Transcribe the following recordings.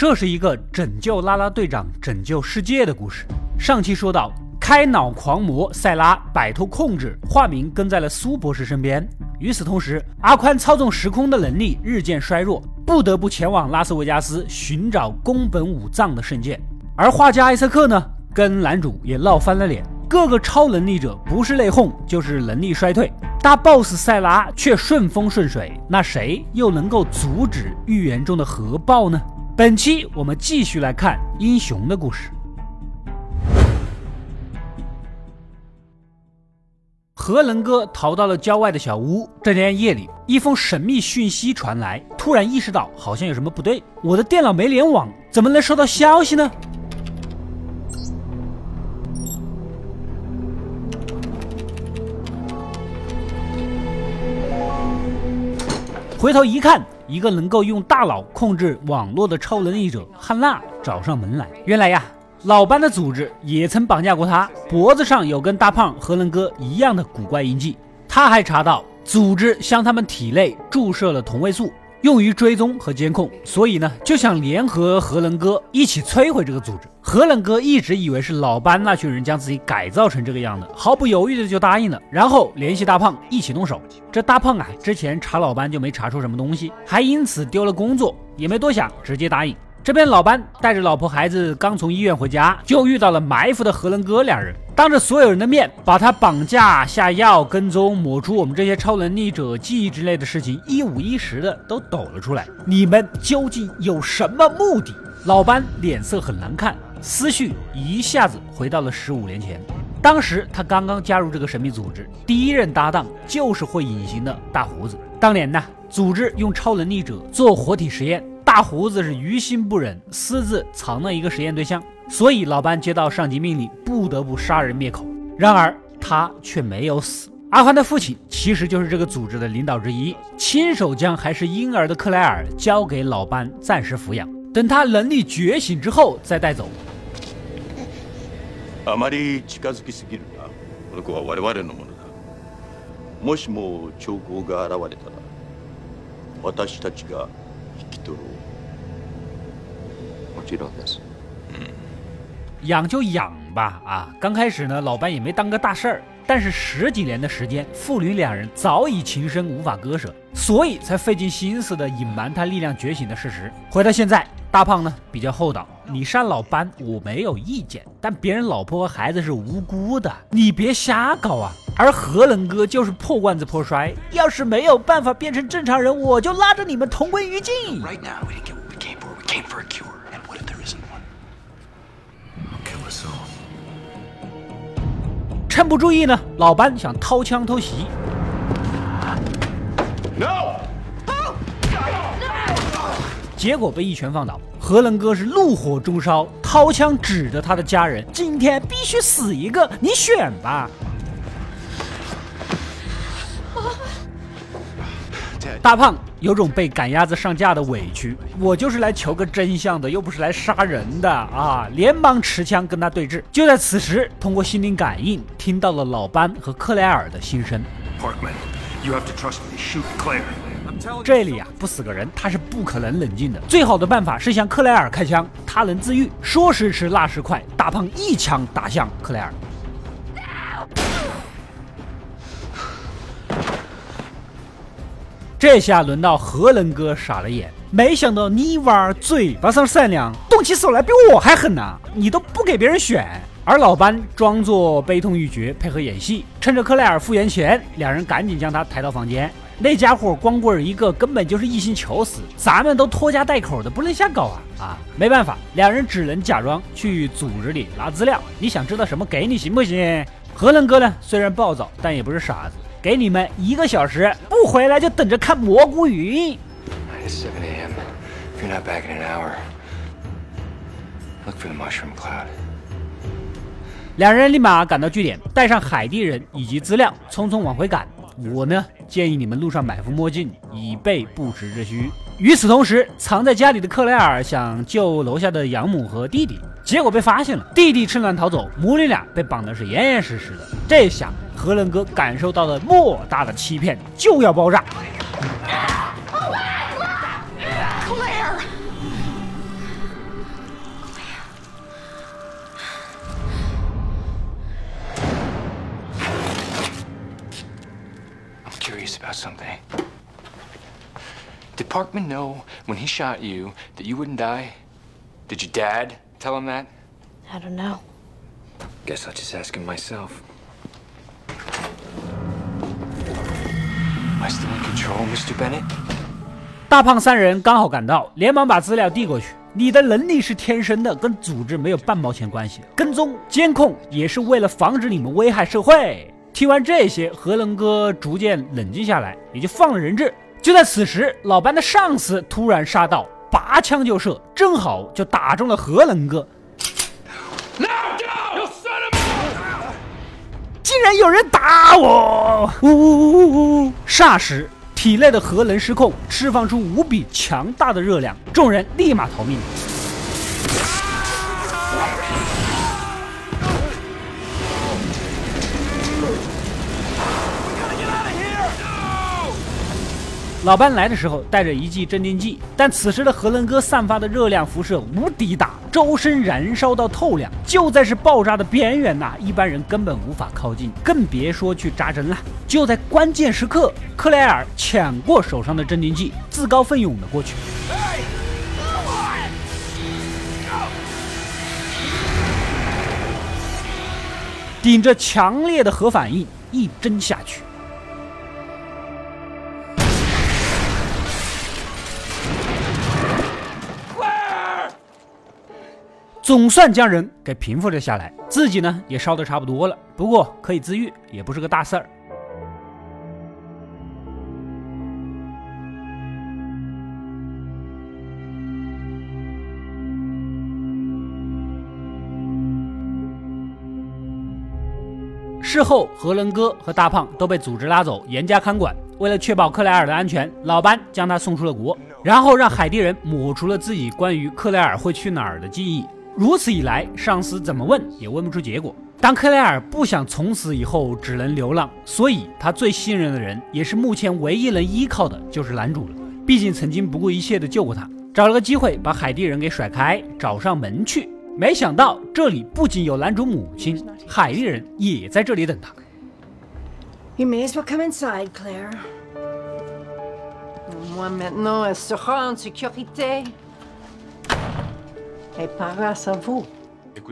这是一个拯救拉拉队长、拯救世界的故事。上期说到，开脑狂魔塞拉摆脱控制，化名跟在了苏博士身边。与此同时，阿宽操纵时空的能力日渐衰弱，不得不前往拉斯维加斯寻找宫本武藏的圣剑。而画家艾瑟克呢，跟男主也闹翻了脸。各个超能力者不是内讧，就是能力衰退。大 boss 塞拉却顺风顺水，那谁又能够阻止预言中的核爆呢？本期我们继续来看英雄的故事。核能哥逃到了郊外的小屋。这天夜里，一封神秘讯息传来，突然意识到好像有什么不对。我的电脑没联网，怎么能收到消息呢？回头一看，一个能够用大脑控制网络的超能力者汉娜找上门来。原来呀，老班的组织也曾绑架过他，脖子上有跟大胖和能哥一样的古怪印记。他还查到，组织向他们体内注射了同位素。用于追踪和监控，所以呢就想联合核能哥一起摧毁这个组织。核能哥一直以为是老班那群人将自己改造成这个样子，毫不犹豫的就答应了，然后联系大胖一起动手。这大胖啊，之前查老班就没查出什么东西，还因此丢了工作，也没多想，直接答应。这边老班带着老婆孩子刚从医院回家，就遇到了埋伏的何能哥两人，当着所有人的面把他绑架、下药、跟踪、抹除我们这些超能力者记忆之类的事情一五一十的都抖了出来。你们究竟有什么目的？老班脸色很难看，思绪一下子回到了十五年前，当时他刚刚加入这个神秘组织，第一任搭档就是会隐形的大胡子。当年呢，组织用超能力者做活体实验。大胡子是于心不忍，私自藏了一个实验对象，所以老班接到上级命令，不得不杀人灭口。然而他却没有死。阿宽的父亲其实就是这个组织的领导之一，亲手将还是婴儿的克莱尔交给老班暂时抚养，等他能力觉醒之后再带走。あまり近づきすぎるな。この子は我々のものだ。もしも兆候が現れたら、私たちが引き取ろう。 养就养吧，啊，刚开始呢，老班也没当个大事儿，但是十几年的时间，父女两人早已情深无法割舍，所以才费尽心思的隐瞒他力量觉醒的事实。回到现在，大胖呢比较厚道，你杀老班我没有意见，但别人老婆和孩子是无辜的，你别瞎搞啊。而何能哥就是破罐子破摔，要是没有办法变成正常人，我就拉着你们同归于尽。趁不注意呢，老班想掏枪偷袭，No，结果被一拳放倒。何能哥是怒火中烧，掏枪指着他的家人：“今天必须死一个，你选吧。”大胖有种被赶鸭子上架的委屈，我就是来求个真相的，又不是来杀人的啊！连忙持枪跟他对峙。就在此时，通过心灵感应，听到了老班和克莱尔的心声。这里啊，不死个人，他是不可能冷静的。最好的办法是向克莱尔开枪，他能自愈。说时迟，那时快，大胖一枪打向克莱尔。这下轮到何能哥傻了眼，没想到泥娃儿嘴巴上善良，动起手来比我还狠呐！你都不给别人选。而老班装作悲痛欲绝，配合演戏，趁着克莱尔复原前，两人赶紧将他抬到房间。那家伙光棍一个，根本就是一心求死，咱们都拖家带口的，不能瞎搞啊！啊，没办法，两人只能假装去组织里拿资料。你想知道什么，给你行不行？何能哥呢？虽然暴躁，但也不是傻子。给你们一个小时，不回来就等着看蘑菇云。两人立马赶到据点，带上海地人以及资料，匆匆往回赶。我呢，建议你们路上买副墨镜，以备不时之需。与此同时，藏在家里的克莱尔想救楼下的养母和弟弟，结果被发现了。弟弟趁乱逃走，母女俩被绑的是严严实实的。这下。荷兰哥感受到了莫大的欺骗，就要爆炸。something. Did Parkman know when he shot you that you wouldn't die? Did your dad tell him that? I don't know. Guess I'll just ask him myself. I still control Mr Bennett 大胖三人刚好赶到，连忙把资料递过去。你的能力是天生的，跟组织没有半毛钱关系。跟踪、监控也是为了防止你们危害社会。听完这些，何能哥逐渐冷静下来，也就放了人质。就在此时，老班的上司突然杀到，拔枪就射，正好就打中了何能哥。竟然有人打我！呜呜呜呜呜！霎时，体内的核能失控，释放出无比强大的热量，众人立马逃命。老班来的时候带着一剂镇定剂，但此时的核能哥散发的热量辐射无敌大，周身燃烧到透亮，就在是爆炸的边缘呐，一般人根本无法靠近，更别说去扎针了。就在关键时刻，克莱尔抢过手上的镇定剂，自告奋勇的过去，顶着强烈的核反应一针下去。总算将人给平复了下来，自己呢也烧得差不多了，不过可以自愈，也不是个大事儿。事后，何伦哥和大胖都被组织拉走，严加看管。为了确保克莱尔的安全，老班将他送出了国，然后让海地人抹除了自己关于克莱尔会去哪儿的记忆。如此一来，上司怎么问也问不出结果。当克莱尔不想从此以后只能流浪，所以他最信任的人，也是目前唯一能依靠的，就是男主了。毕竟曾经不顾一切的救过他，找了个机会把海地人给甩开，找上门去。没想到这里不仅有男主母亲，海地人也在这里等他。You may as well come inside, Claire. Moi maintenant, elle sera en sécurité.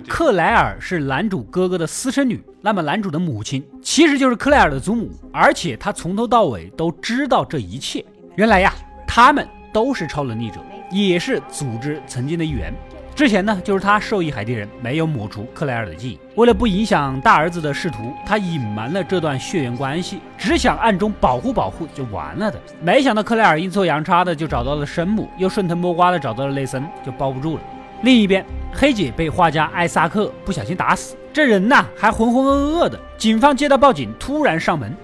克莱尔是男主哥哥的私生女，那么男主的母亲其实就是克莱尔的祖母，而且他从头到尾都知道这一切。原来呀，他们都是超能力者，也是组织曾经的一员。之前呢，就是他授意海地人没有抹除克莱尔的记忆，为了不影响大儿子的仕途，他隐瞒了这段血缘关系，只想暗中保护保护就完了的。没想到克莱尔阴错阳差的就找到了生母，又顺藤摸瓜的找到了内森，就包不住了。另一边，黑姐被画家艾萨克不小心打死，这人呐还浑浑噩噩的。警方接到报警，突然上门。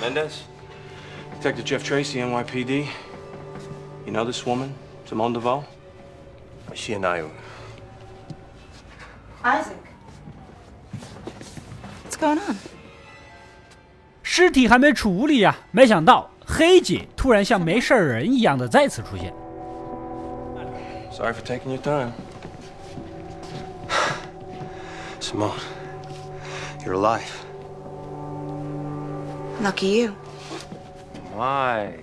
Mendez, Detective Jeff Tracy, NYPD. You know this woman, Simone Deveau? She and I. Isaac. What's going on? 尸体还没处理呀，没想到黑姐突然像没事人一样的再次出现。Sorry for taking your time. Simone, you're alive. Lucky you. Why?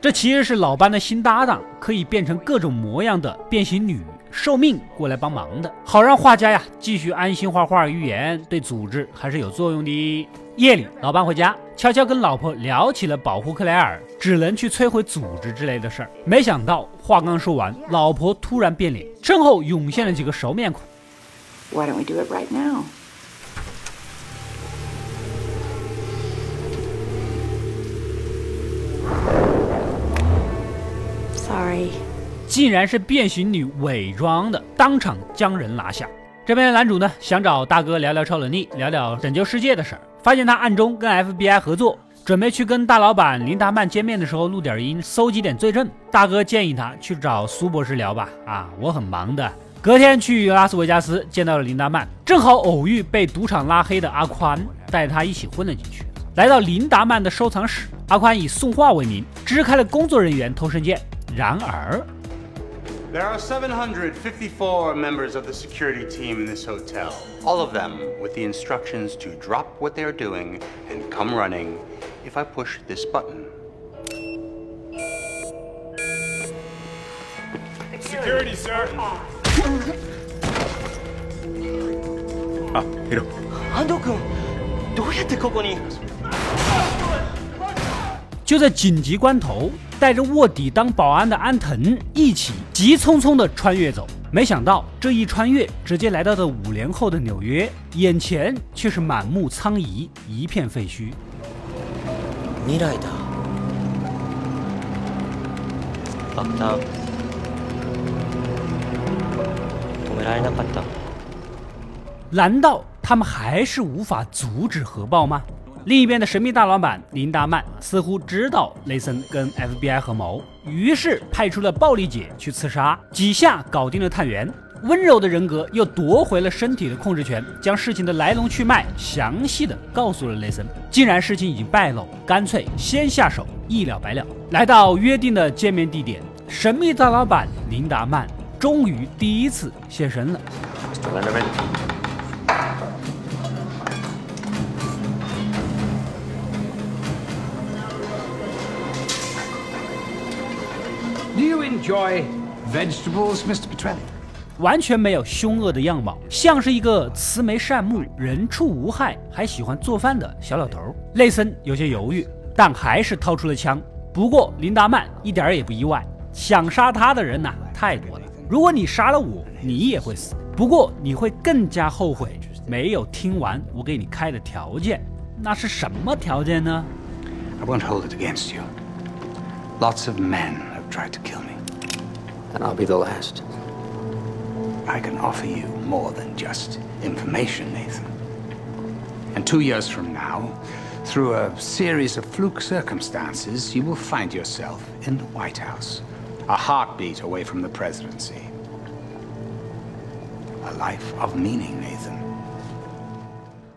这其实是老班的新搭档，可以变成各种模样的变形女，受命过来帮忙的，好让画家呀继续安心画画。预言对组织还是有作用的。夜里，老班回家，悄悄跟老婆聊起了保护克莱尔，只能去摧毁组织之类的事儿。没想到话刚说完，老婆突然变脸，身后涌现了几个熟面孔。Why don't we do it right now? Sorry. 竟然是变形女伪装的，当场将人拿下。这边的男主呢，想找大哥聊聊超能力，聊聊拯救世界的事儿。发现他暗中跟 FBI 合作，准备去跟大老板林达曼见面的时候录点音，搜集点罪证。大哥建议他去找苏博士聊吧。啊，我很忙的。隔天去拉斯维加斯见到了林达曼，正好偶遇被赌场拉黑的阿宽，带他一起混了进去。来到林达曼的收藏室，阿宽以送画为名支开了工作人员偷生键。然而，There are 754 members of the security team in this hotel. All of them with the instructions to drop what they are doing and come running if I push this button. Security, sir. あヒロ安藤君どうやってここに 就在紧急关头，带着卧底当保安的安藤一起急匆匆地穿越走。没想到这一穿越，直接来到了五年后的纽约，眼前却是满目苍夷，一片废墟。未来だバッタ止められなかった难道他们还是无法阻止核爆吗？ 另一边的神秘大老板林达曼似乎知道雷森跟 FBI 合谋，于是派出了暴力姐去刺杀，几下搞定了探员。温柔的人格又夺回了身体的控制权，将事情的来龙去脉详细的告诉了雷森。既然事情已经败露，干脆先下手，一了百了。来到约定的见面地点，神秘大老板林达曼终于第一次现身了。Do you enjoy vegetables, Mr. Petrelli? 完全没有凶恶的样貌，像是一个慈眉善目、人畜无害，还喜欢做饭的小老头儿。雷森有些犹豫，但还是掏出了枪。不过林达曼一点儿也不意外，想杀他的人呐、太多了。如果你杀了我，你也会死。不过你会更加后悔没有听完我给你开的条件。那是什么条件呢？I won't hold it against you. Lots of men tried to kill me. And I'll be the last. I can offer you more than just information, Nathan. And two years from now, through a series of fluke circumstances, you will find yourself in the White House, a heartbeat away from the presidency. A life of meaning, Nathan.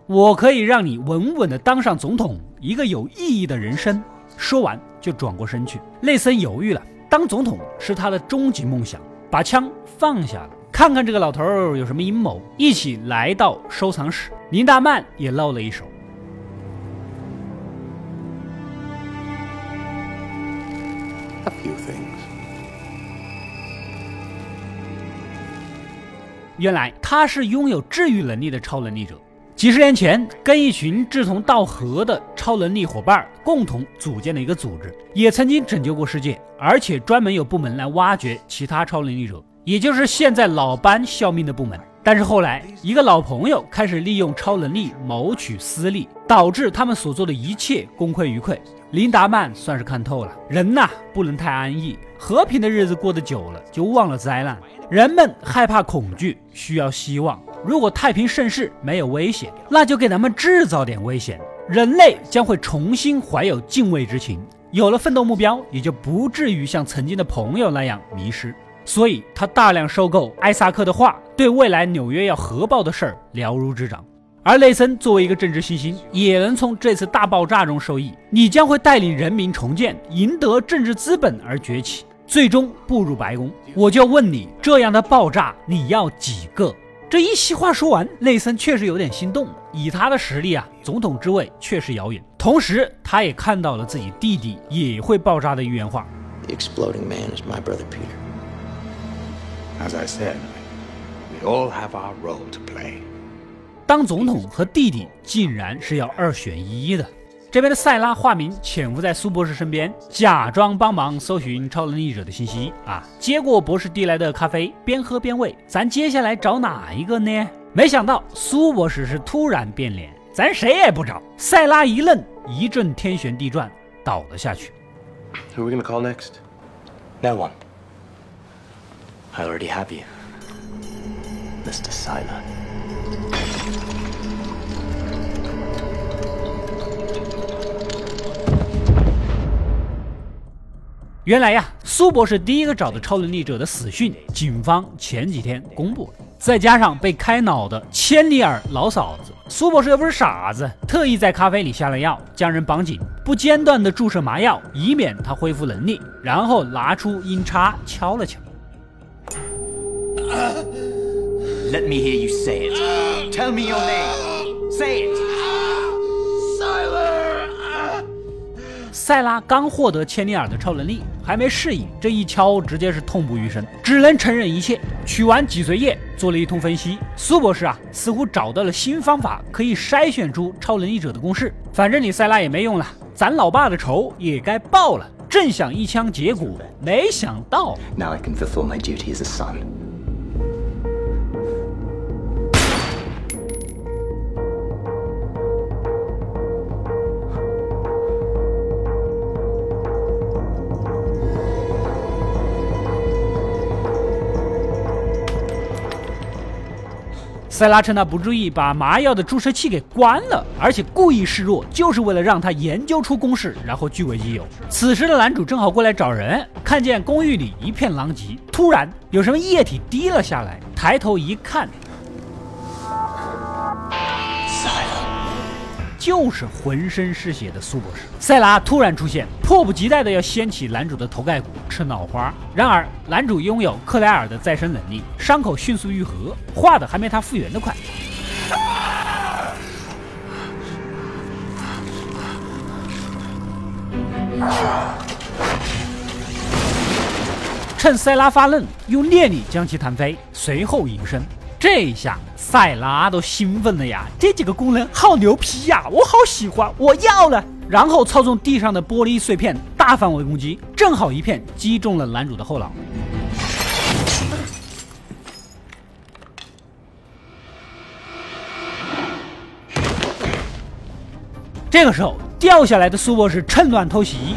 我可以让你稳稳的当上总统，一个有意义的人生。说完就转过身去。内森犹豫了， 当总统是他的终极梦想，把枪放下了，看看这个老头儿有什么阴谋。一起来到收藏室，林大曼也露了一手。A few things. 原来他是拥有治愈能力的超能力者。几十年前，跟一群志同道合的超能力伙伴共同组建了一个组织，也曾经拯救过世界，而且专门有部门来挖掘其他超能力者，也就是现在老班效命的部门。但是后来，一个老朋友开始利用超能力谋取私利，导致他们所做的一切功亏一篑。林达曼算是看透了，人呐不能太安逸，和平的日子过得久了，就忘了灾难。人们害怕恐惧，需要希望。如果太平盛世没有危险，那就给咱们制造点危险，人类将会重新怀有敬畏之情。有了奋斗目标，也就不至于像曾经的朋友那样迷失。所以他大量收购艾萨克的画，对未来纽约要核爆的事儿了如指掌。而雷森作为一个政治新星，也能从这次大爆炸中受益。你将会带领人民重建，赢得政治资本而崛起，最终步入白宫。我就问你，这样的爆炸你要几个？这一席话说完，内森确实有点心动。以他的实力啊，总统之位确实遥远。同时，他也看到了自己弟弟也会爆炸的预言话。The exploding man is my brother Peter. As I said, we all have our role to play. 当总统和弟弟竟然是要二选一的。这边的塞拉化名潜伏在苏博士身边，假装帮忙搜寻超能力者的信息啊。接过博士递来的咖啡，边喝边问：“咱接下来找哪一个呢？”没想到苏博士是突然变脸，咱谁也不找。塞拉一愣，一阵天旋地转，倒了下去。Who we gonna call next? No one. I already have you. Mr. Sila. 原来呀，苏博士第一个找的超能力者的死讯，警方前几天公布了。再加上被开脑的千里尔老嫂子，苏博士又不是傻子，特意在咖啡里下了药，将人绑紧，不间断的注射麻药，以免他恢复能力。然后拿出音叉敲了敲。Let me hear you say it. Tell me your name. Say it. 塞拉刚获得千里耳的超能力，还没适应，这一敲直接是痛不欲生，只能承认一切。取完脊髓液，做了一通分析，苏博士啊，似乎找到了新方法，可以筛选出超能力者的公式。反正你塞拉也没用了，咱老爸的仇也该报了。正想一枪结果，没想到。Now I can fulfill my duty as a son. 塞拉趁他不注意，把麻药的注射器给关了，而且故意示弱，就是为了让他研究出公式，然后据为己有。此时的男主正好过来找人，看见公寓里一片狼藉，突然有什么液体滴了下来，抬头一看。就是浑身是血的苏博士。塞拉突然出现，迫不及待的要掀起男主的头盖骨吃脑花。然而男主拥有克莱尔的再生能力，伤口迅速愈合，画的还没他复原的快。趁塞拉发愣，用念力将其弹飞，随后隐身。这一下，塞拉都兴奋了呀！这几个功能好牛皮呀，我好喜欢，我要了。然后操纵地上的玻璃碎片，大范围攻击，正好一片击中了男主的后脑。这个时候，掉下来的苏博士趁乱偷袭，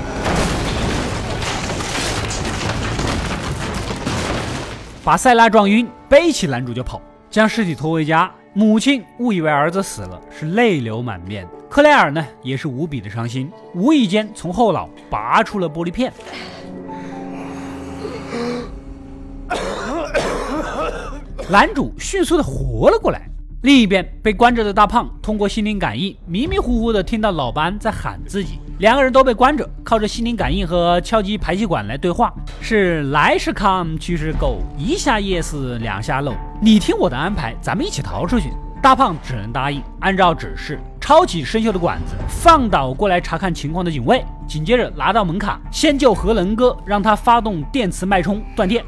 把塞拉撞晕，背起男主就跑。将尸体拖回家，母亲误以为儿子死了，是泪流满面。克莱尔呢，也是无比的伤心，无意间从后脑拔出了玻璃片。男主迅速的活了过来。另一边，被关着的大胖通过心灵感应，迷迷糊糊的听到老班在喊自己。两个人都被关着，靠着心灵感应和敲击排气管来对话。是来是 come，去是 go，一下 yes，两下 no。你听我的安排，咱们一起逃出去。大胖只能答应，按照指示抄起生锈的管子，放倒过来查看情况的警卫，紧接着拿到门卡，先救核能哥，让他发动电磁脉冲断电。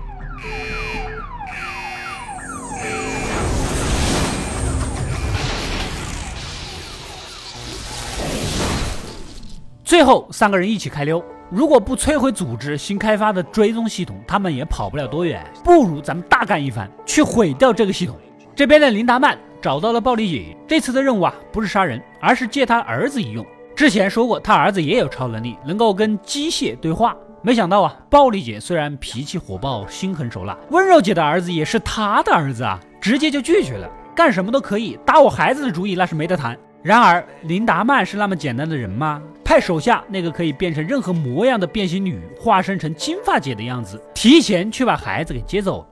最后三个人一起开溜。如果不摧毁组织新开发的追踪系统，他们也跑不了多远。不如咱们大干一番，去毁掉这个系统。这边的林达曼找到了暴力姐，这次的任务啊，不是杀人，而是借他儿子一用。之前说过，他儿子也有超能力，能够跟机械对话。没想到啊，暴力姐虽然脾气火爆，心狠手辣，温柔姐的儿子也是他的儿子啊，直接就拒绝了，干什么都可以，打我孩子的主意那是没得谈。然而，林达曼是那么简单的人吗？派手下那个可以变成任何模样的变形女，化身成金发姐的样子，提前去把孩子给接走。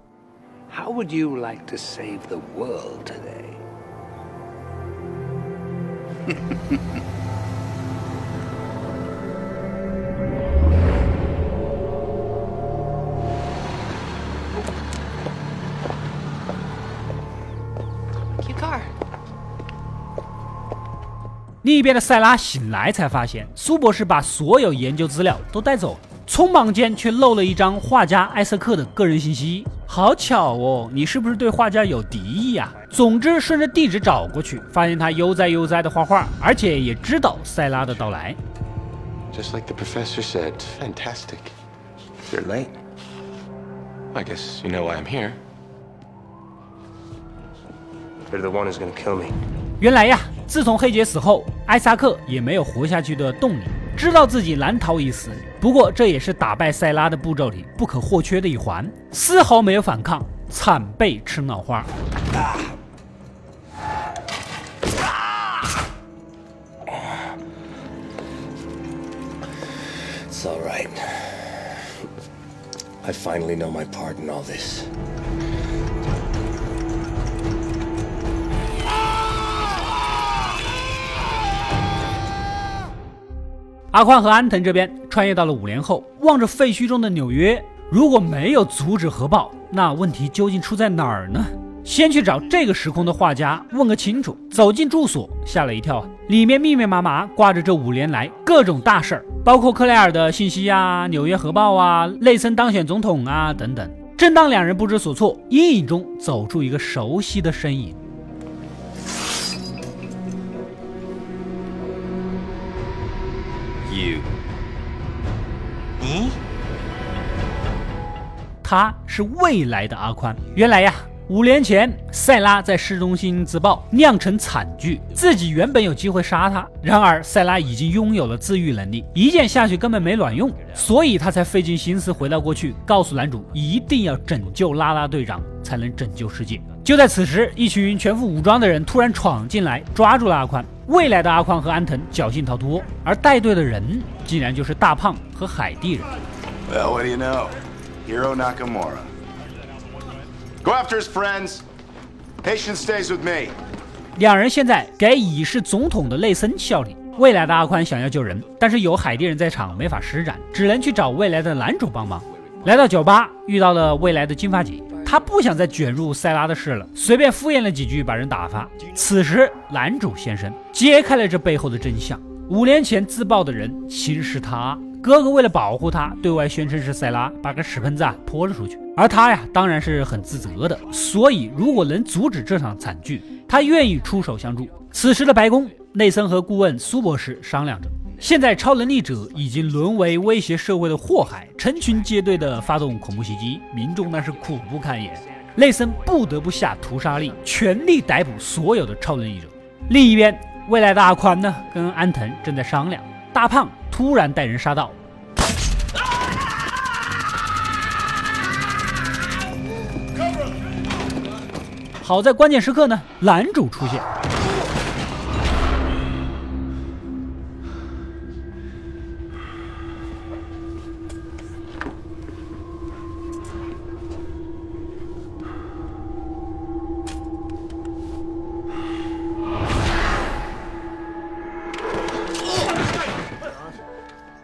How would you like to save the world today? 另一边的塞拉醒来，才发现苏博士把所有研究资料都带走了，匆忙间却漏了一张画家艾瑟克的个人信息。好巧哦，你是不是对画家有敌意呀？总之，顺着地址找过去，发现他悠哉悠哉的画画，而且也知道塞拉的到来。Just like the professor said, fantastic. You're late. I guess you know why I'm here. You're the one who's gonna kill me. 原来呀，自从黑姐死后，艾萨克也没有活下去的动力，知道自己难逃一死。不过这也是打败塞拉的步骤里不可或缺的一环，丝毫没有反抗，惨被吃脑花。啊啊 It's all right. I finally know my part in all this. 阿宽和安藤这边穿越到了五年后，望着废墟中的纽约，如果没有阻止核爆，那问题究竟出在哪儿呢？先去找这个时空的画家问个清楚。走进住所，吓了一跳！里面密密麻麻挂着这五年来各种大事儿，包括克莱尔的信息啊、纽约核爆啊、内森当选总统啊等等。正当两人不知所措，阴影中走出一个熟悉的身影。You，你？他是未来的阿宽。原来呀。五年前，塞拉在市中心自爆，酿成惨剧。自己原本有机会杀他，然而塞拉已经拥有了自愈能力，一剑下去根本没卵用，所以他才费尽心思回到过去，告诉男主一定要拯救拉拉队长，才能拯救世界。就在此时，一群全副武装的人突然闯进来，抓住了阿宽。未来的阿宽和安藤侥幸逃脱，而带队的人竟然就是大胖和海地人。Well, what do you know? Hiro Nakamura. Go after his friends. Patience stays with me. 两人现在给已是总统的内森效力。未来的阿宽想要救人，但是有海地人在场，没法施展，只能去找未来的男主帮忙。来到酒吧，遇到了未来的金发姐，他不想再卷入塞拉的事了，随便敷衍了几句，把人打发。此时，男主现身，揭开了这背后的真相：五年前自爆的人其实是他。哥哥为了保护他，对外宣称是塞拉把个屎盆子啊泼了出去，而他呀当然是很自责的。所以如果能阻止这场惨剧，他愿意出手相助。此时的白宫，内森和顾问苏博士商量着，现在超能力者已经沦为威胁社会的祸害，成群结队的发动恐怖袭击，民众那是苦不堪言。内森不得不下屠杀令，全力逮捕所有的超能力者。另一边，未来的阿宽呢，跟安藤正在商量，大胖。突然带人杀到，好在关键时刻呢，男主出现。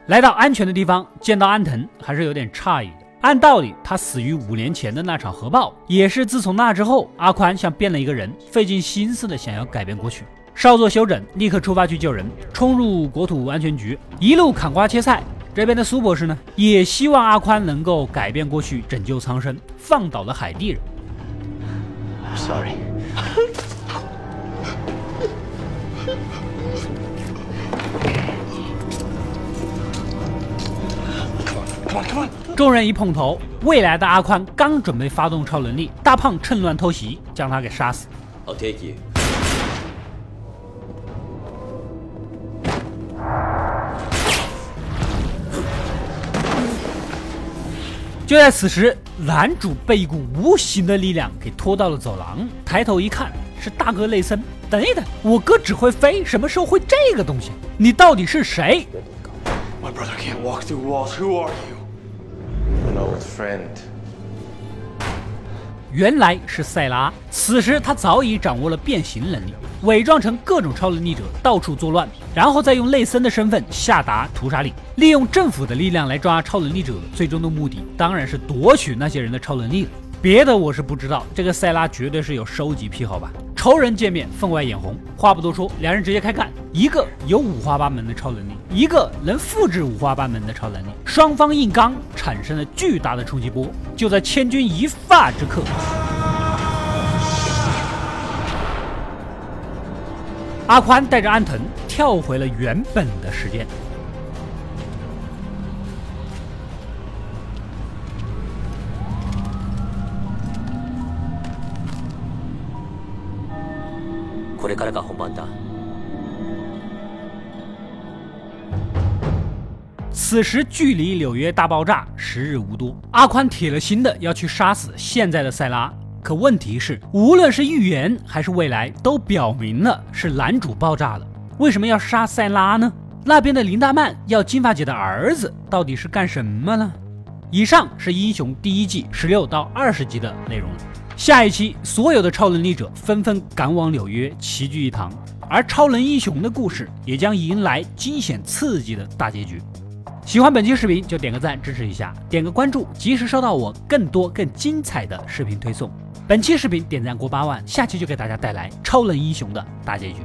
来到安全的地方，见到安藤还是有点诧异的。按道理，他死于五年前的那场核爆，也是自从那之后，阿宽像变了一个人，费尽心思的想要改变过去。稍作休整，立刻出发去救人，冲入国土安全局，一路砍瓜切菜。这边的苏博士呢，也希望阿宽能够改变过去，拯救苍生，放倒了海地人。Sorry。众人一碰头，未来的阿宽刚准备发动超能力，大胖趁乱偷袭，将他给杀死。I'll take you。就在此时，男主被一股无形的力量给拖到了走廊，抬头一看，是大哥内森。等一等，我哥只会飞，什么时候会这个东西？你到底是谁？My brother can't walk through walls. Who are you? An old friend. 原来是塞拉。此时他早已掌握了变形能力，伪装成各种超能力者，到处作乱，然后再用内森的身份下达屠杀令，利用政府的力量来抓超能力者。最终的目的当然是夺取那些人的超能力了。别的我是不知道，这个塞拉绝对是有收集癖好吧？仇人见面分外眼红。话不多说，两人直接开干。一个有五花八门的超能力，一个能复制五花八门的超能力，双方硬刚，产生了巨大的冲击波。就在千钧一发之刻，阿宽带着安藤跳回了原本的时间。れからが本番だ。此时距离纽约大爆炸时日无多，阿宽铁了心的要去杀死现在的塞拉。可问题是，无论是预言还是未来，都表明了是男主爆炸了。为什么要杀塞拉呢？那边的林大曼要金发姐的儿子，到底是干什么呢？以上是《英雄》第一季十六到二十集的内容。 下一期，所有的超能力者纷纷赶往纽约，齐聚一堂，而超能英雄的故事也将迎来惊险刺激的大结局。喜欢本期视频就点个赞支持一下，点个关注，及时收到我更多更精彩的视频推送。本期视频点赞过八万，下期就给大家带来超能英雄的大结局。